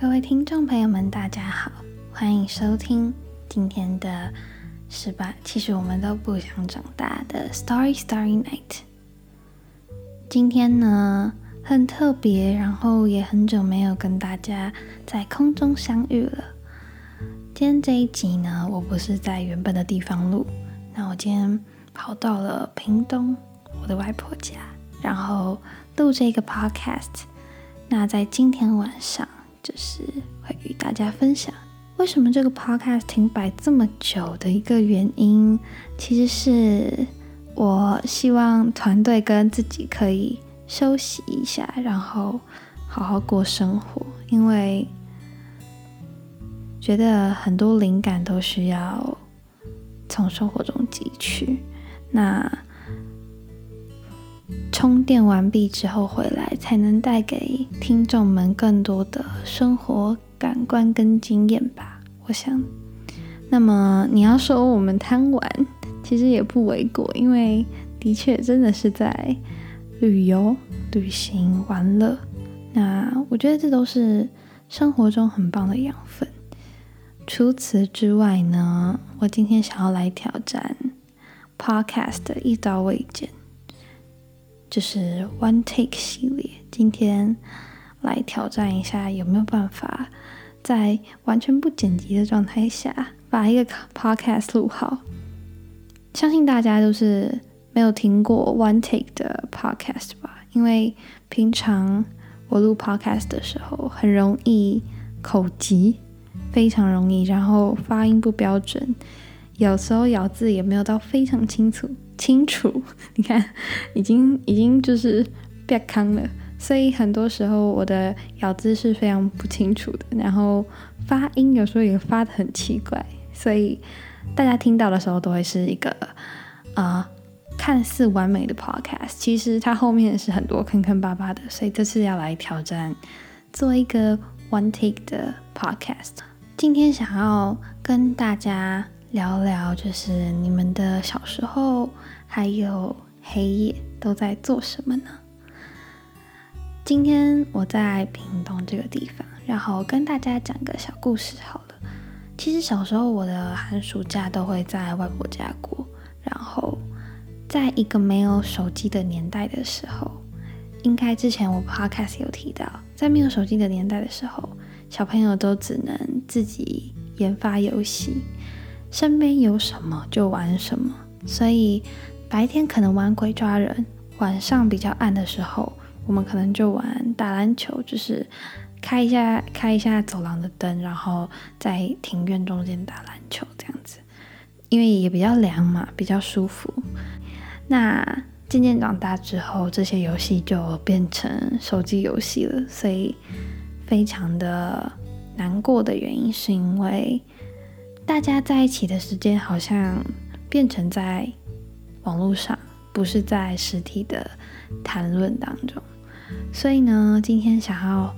各位听众朋友们，大家好，欢迎收听今天的十八。其实我们都不想长大的 Story Story Night。今天呢很特别，然后也很久没有跟大家在空中相遇了。今天这一集呢，我不是在原本的地方录，那我今天跑到了屏东，我的外婆家，然后录这个 podcast。那在今天晚上。就是会与大家分享为什么这个 podcast 停摆这么久的一个原因，其实是我希望团队跟自己可以休息一下，然后好好过生活，因为觉得很多灵感都需要从生活中汲取。那充电完毕之后回来，才能带给听众们更多的生活感官跟经验吧。我想，那么你要说我们贪玩，其实也不为过，因为的确真的是在旅游、旅行、玩乐。那我觉得这都是生活中很棒的养分。除此之外呢，我今天想要来挑战 Podcast 的一刀未剪。就是 One Take 系列，今天来挑战一下，有没有办法在完全不剪辑的状态下把一个 podcast 录好？相信大家都是没有听过 One Take 的 podcast 吧？因为平常我录 podcast 的时候，很容易口急，非常容易，然后发音不标准，有时候咬字也没有到非常清楚。清楚，你看，已经已经就是变康了，所以很多时候我的咬字是非常不清楚的，然后发音有时候也发的很奇怪，所以大家听到的时候都会是一个啊看似完美的 podcast，其实它后面是很多坑坑巴巴的，所以这次要来挑战做一个 one take 的 podcast。今天想要跟大家。聊聊就是你们的小时候还有黑夜都在做什么呢？今天我在屏东这个地方，然后跟大家讲个小故事好了。其实小时候我的寒暑假都会在外婆家过，然后在一个没有手机的年代的时候，应该之前我 podcast 有提到，在没有手机的年代的时候，小朋友都只能自己研发游戏。身边有什么就玩什么，所以白天可能玩鬼抓人，晚上比较暗的时候，我们可能就玩打篮球，就是开一下开一下走廊的灯，然后在庭院中间打篮球这样子，因为也比较凉嘛，比较舒服。那渐渐长大之后，这些游戏就变成手机游戏了，所以非常的难过的原因是因为。大家在一起的时间好像变成在网络上，不是在实体的谈论当中。所以呢，今天想要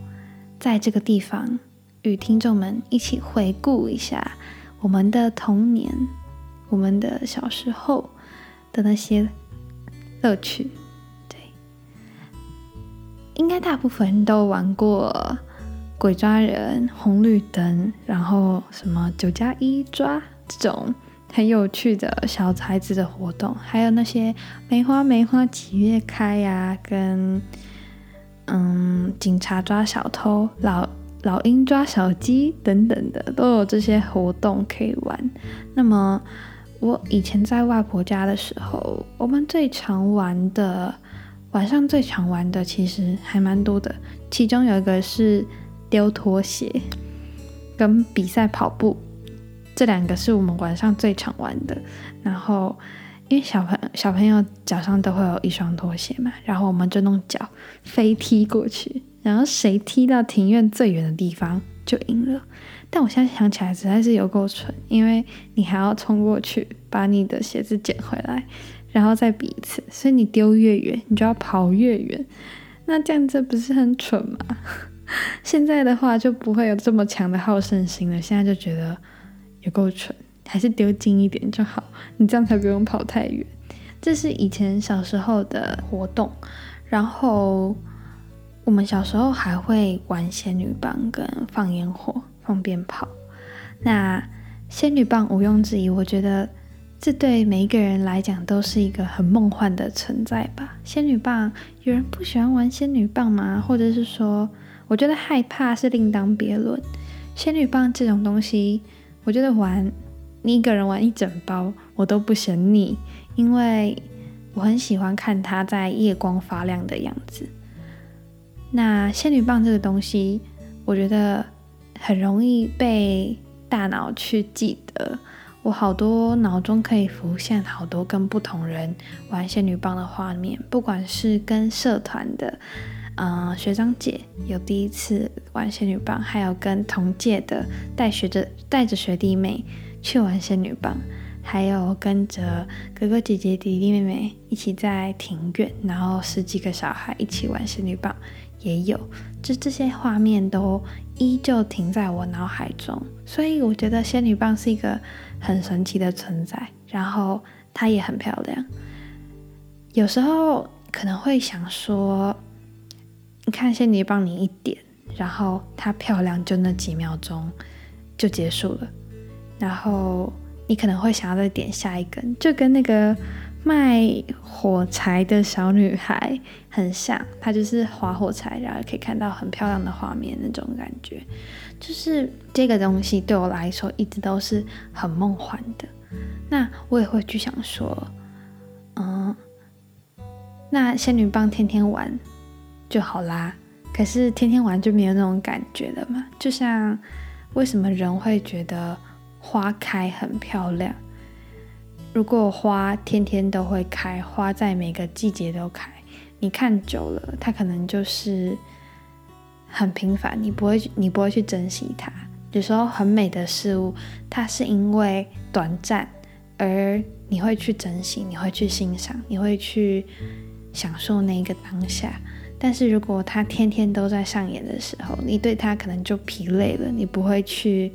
在这个地方与听众们一起回顾一下我们的童年、我们的小时候的那些乐趣。对，应该大部分人都玩过。鬼抓人、红绿灯，然后什么九加一抓这种很有趣的小孩子的活动，还有那些梅花梅花几月开呀，跟嗯警察抓小偷、老老鹰抓小鸡等等的，都有这些活动可以玩。那么我以前在外婆家的时候，我们最常玩的晚上最常玩的其实还蛮多的，其中有一个是。丢拖鞋跟比赛跑步，这两个是我们晚上最常玩的。然后，因为小朋小朋友脚上都会有一双拖鞋嘛，然后我们就弄脚飞踢过去，然后谁踢到庭院最远的地方就赢了。但我现在想起来实在是有够蠢，因为你还要冲过去把你的鞋子捡回来，然后再比一次，所以你丢越远，你就要跑越远。那这样子不是很蠢吗？现在的话就不会有这么强的好胜心了。现在就觉得有够蠢，还是丢近一点就好，你这样才不用跑太远。这是以前小时候的活动。然后我们小时候还会玩仙女棒跟放烟火、放鞭炮。那仙女棒毋庸置疑，我觉得这对每一个人来讲都是一个很梦幻的存在吧。仙女棒，有人不喜欢玩仙女棒吗？或者是说，我觉得害怕是另当别论。仙女棒这种东西，我觉得玩你一个人玩一整包，我都不嫌腻，因为我很喜欢看它在夜光发亮的样子。那仙女棒这个东西，我觉得很容易被大脑去记得。我好多脑中可以浮现好多跟不同人玩仙女棒的画面，不管是跟社团的，嗯，学长姐有第一次玩仙女棒，还有跟同届的带学着带着学弟妹去玩仙女棒，还有跟着哥哥姐姐弟弟妹妹一起在庭院，然后十几个小孩一起玩仙女棒。也有，就这些画面都依旧停在我脑海中，所以我觉得仙女棒是一个很神奇的存在，然后它也很漂亮。有时候可能会想说，看仙女棒，你一点，然后它漂亮就那几秒钟就结束了，然后你可能会想要再点下一根，就跟那个。卖火柴的小女孩很像，她就是划火柴，然后可以看到很漂亮的画面那种感觉。就是这个东西对我来说一直都是很梦幻的。那我也会去想说，嗯，那仙女棒天天玩就好啦。可是天天玩就没有那种感觉了嘛？就像为什么人会觉得花开很漂亮？如果花天天都会开，花在每个季节都开，你看久了，它可能就是很平凡，你不会，你不会去珍惜它。有时候很美的事物，它是因为短暂，而你会去珍惜，你会去欣赏，你会去享受那个当下。但是如果它天天都在上演的时候，你对它可能就疲累了，你不会去。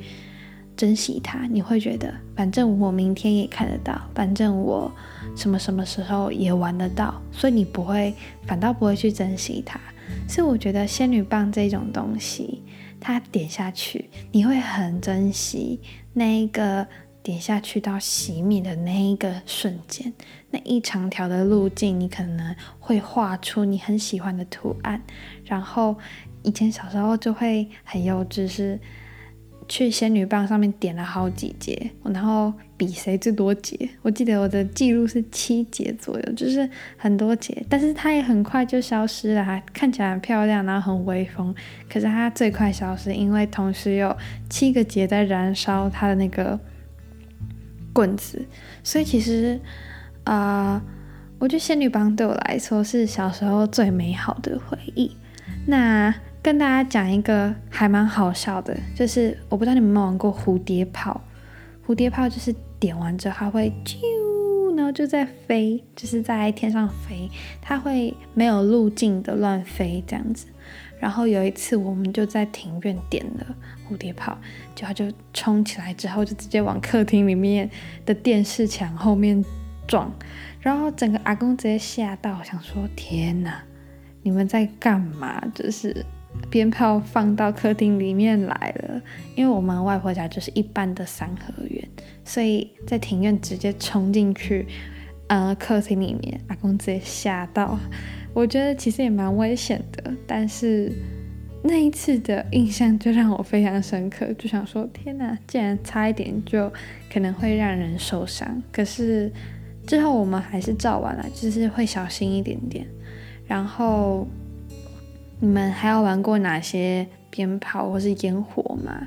珍惜它，你会觉得反正我明天也看得到，反正我什么什么时候也玩得到，所以你不会，反倒不会去珍惜它。所以我觉得仙女棒这种东西，它点下去，你会很珍惜那一个点下去到熄灭的那一个瞬间，那一长条的路径，你可能会画出你很喜欢的图案。然后以前小时候就会很幼稚，是。去仙女棒上面点了好几节，然后比谁最多节。我记得我的记录是七节左右，就是很多节，但是它也很快就消失了，看起来很漂亮，然后很威风。可是它最快消失，因为同时有七个节在燃烧它的那个棍子。所以其实啊，我觉得仙女棒对我来说是小时候最美好的回忆。那。跟大家讲一个还蛮好笑的，就是我不知道你们有没有玩过蝴蝶炮。蝴蝶炮就是点完之后它会啾，然后就在飞，就是在天上飞，它会没有路径的乱飞这样子。然后有一次我们就在庭院点了蝴蝶炮，就它就冲起来之后就直接往客厅里面的电视墙后面撞，然后整个阿公直接吓到，想说天哪，你们在干嘛？就是。鞭炮放到客厅里面来了，因为我们外婆家就是一般的三合院，所以在庭院直接冲进去，呃，客厅里面，阿公直接吓到。我觉得其实也蛮危险的，但是那一次的印象就让我非常深刻，就想说天哪，竟然差一点就可能会让人受伤。可是之后我们还是照完了，就是会小心一点点，然后。你们还有玩过哪些鞭炮或是烟火吗？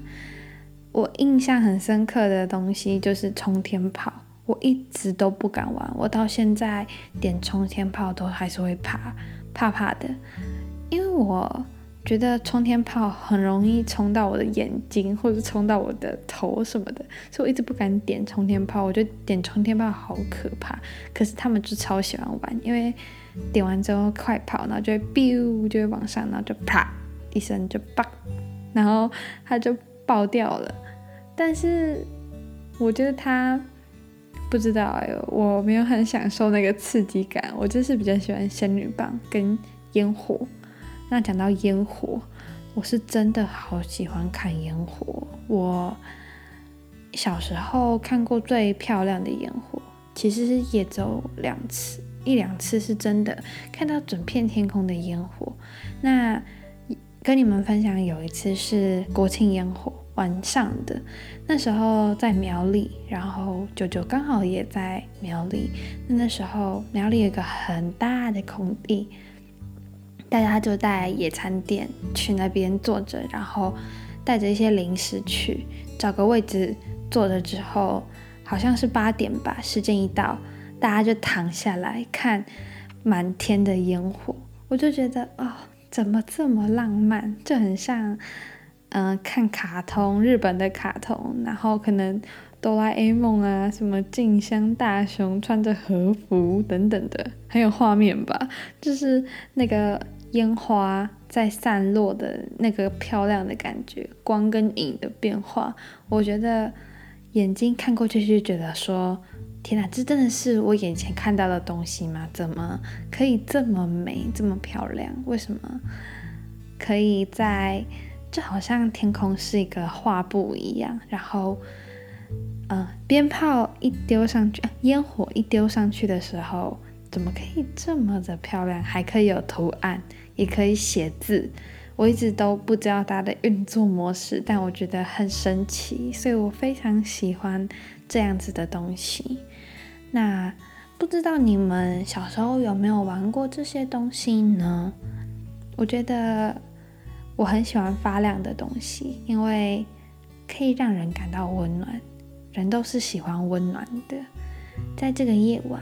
我印象很深刻的东西就是冲天炮，我一直都不敢玩，我到现在点冲天炮都还是会怕怕怕的，因为我觉得冲天炮很容易冲到我的眼睛或者冲到我的头什么的，所以我一直不敢点冲天炮。我觉得点冲天炮好可怕，可是他们就超喜欢玩，因为。点完之后快跑，然后就会 biu 就会往上，然后就啪一声就爆，然后它就爆掉了。但是我觉得它不知道哎，我没有很享受那个刺激感。我就是比较喜欢仙女棒跟烟火，那讲到烟火，我是真的好喜欢看烟火。我小时候看过最漂亮的烟火，其实是也只有两次，一两次是真的看到整片天空的烟火。那跟你们分享，有一次是国庆烟火晚上的，那时候在苗栗，然后舅舅刚好也在苗栗。那时候苗栗有个很大的空地。大家就带野餐垫去那边坐着，然后带着一些零食去找个位置坐着之后，好像是八点吧，时间一到，大家就躺下来看满天的烟火。我就觉得哦，怎么这么浪漫？就很像嗯看卡通，日本的卡通，然后可能哆啦 A 梦啊，什么静香大雄穿着和服等等的，很有画面吧？就是那个。烟花在散落的那个漂亮的感觉，光跟影的变化，我觉得眼睛看过去就觉得说，天哪，这真的是我眼前看到的东西吗？怎么可以这么美，这么漂亮？为什么可以在就好像天空是一个画布一样，然后，嗯，鞭炮一丢上去，烟火一丢上去的时候。怎么可以这么的漂亮？还可以有图案，也可以写字。我一直都不知道它的运作模式，但我觉得很神奇，所以我非常喜欢这样子的东西。那不知道你们小时候有没有玩过这些东西呢？我觉得我很喜欢发亮的东西，因为可以让人感到温暖。人都是喜欢温暖的，在这个夜晚。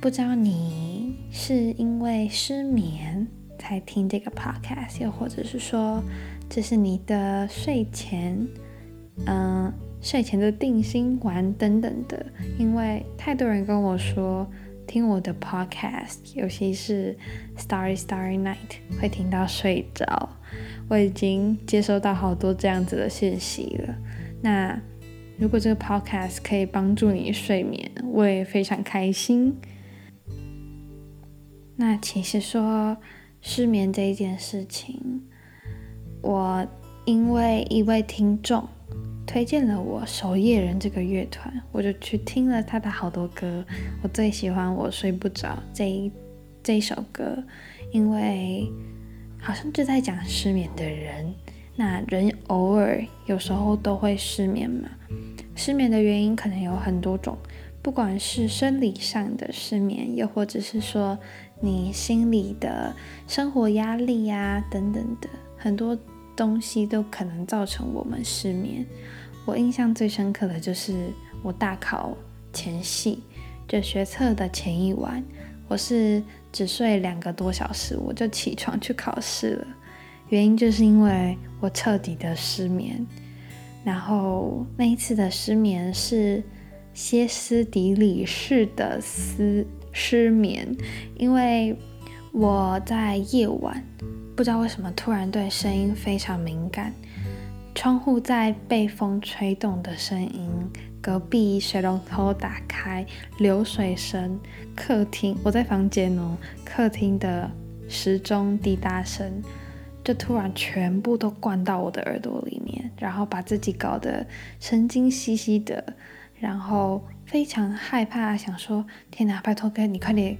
不知道你是因为失眠才听这个 podcast，又或者是说这是你的睡前，嗯，睡前的定心丸等等的。因为太多人跟我说听我的 podcast，尤其是 Starry Starry Night 会听到睡着。我已经接收到好多这样子的信息了。那如果这个 podcast 可以帮助你睡眠，我也非常开心。那其实说失眠这一件事情，我因为一位听众推荐了我守夜人这个乐团，我就去听了他的好多歌。我最喜欢我睡不着这一这一首歌，因为好像就在讲失眠的人。那人偶尔有时候都会失眠嘛，失眠的原因可能有很多种。不管是生理上的失眠，又或者是说你心里的生活压力呀等等的很多东西，都可能造成我们失眠。我印象最深刻的就是我大考前夕，就学测的前一晚，我是只睡两个多小时，我就起床去考试了。原因就是因为我彻底的失眠，然后那一次的失眠是。歇斯底里式的失失眠，因为我在夜晚不知道为什么突然对声音非常敏感，窗户在被风吹动的声音，隔壁水龙头打开流水声，客厅我在房间哦，客厅的时钟滴答声，就突然全部都灌到我的耳朵里面，然后把自己搞得神经兮兮的。然后非常害怕，想说天哪，拜托哥，你快点，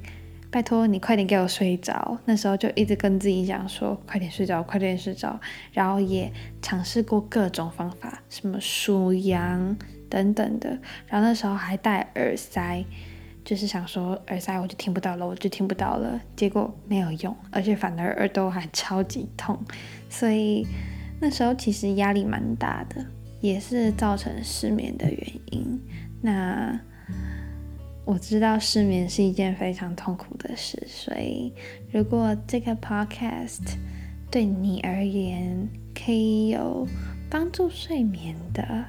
拜托你快点给我睡着。那时候就一直跟自己讲说，快点睡着，快点睡着。然后也尝试过各种方法，什么数羊等等的。然后那时候还戴耳塞，就是想说耳塞我就听不到了，我就听不到了。结果没有用，而且反而耳朵还超级痛。所以那时候其实压力蛮大的。也是造成失眠的原因。那我知道失眠是一件非常痛苦的事，所以如果这个 podcast 对你而言可以有帮助睡眠的，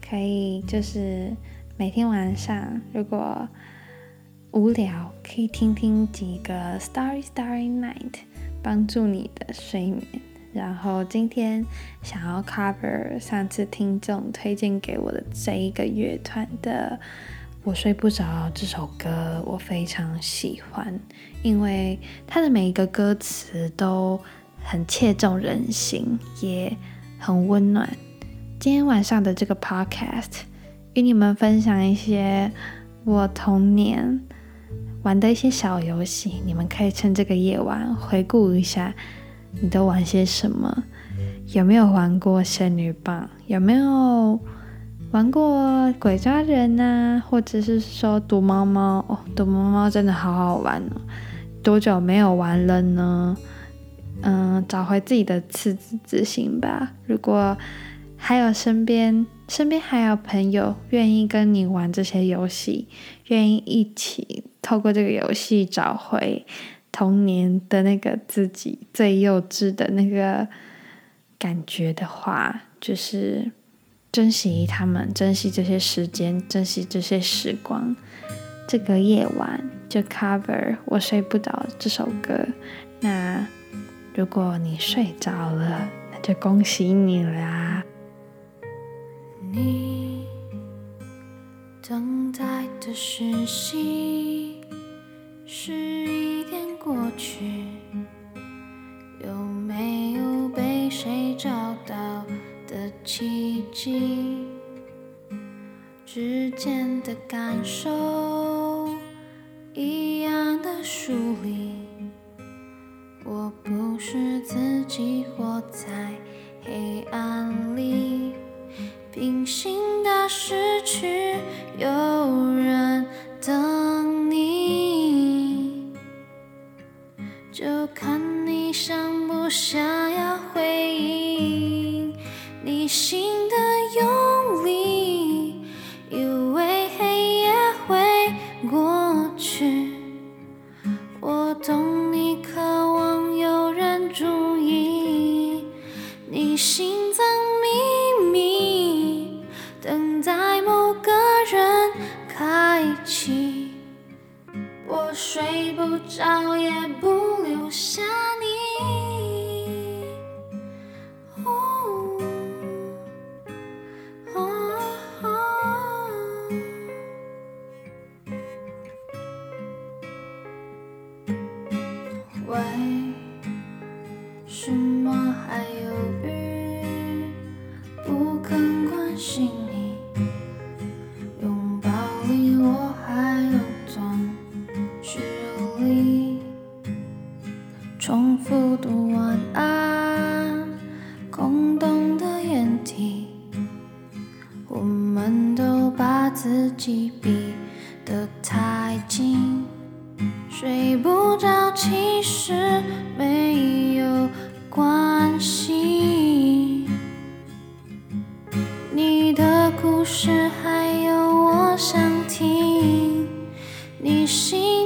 可以就是每天晚上如果无聊，可以听听几个 Starry Starry Night，帮助你的睡眠。然后今天想要 cover 上次听众推荐给我的这一个乐团的我睡不着这首歌我非常喜欢，因为它的每一个歌词都很切中人心，也很温暖。今天晚上的这个 podcast 与你们分享一些我童年玩的一些小游戏，你们可以趁这个夜晚回顾一下，你都玩些什么？有没有玩过仙女棒？有没有？玩过鬼抓人呐，或者是说躲猫猫哦，躲猫猫真的好好玩哦。多久没有玩了呢？嗯，找回自己的赤子之心吧。如果还有身边身边还有朋友愿意跟你玩这些游戏，愿意一起透过这个游戏找回童年的那个自己最幼稚的那个感觉的话，就是。珍惜他们，珍惜这些时间，珍惜这些时光。这个夜晚就 cover 我睡不着这首歌。那如果你睡着了，那就恭喜你啦。你等待的讯息是一点过去，有没有被谁找到？的奇迹，之间的感受一样的疏离。我不是自己活在你的故事还有我想听你心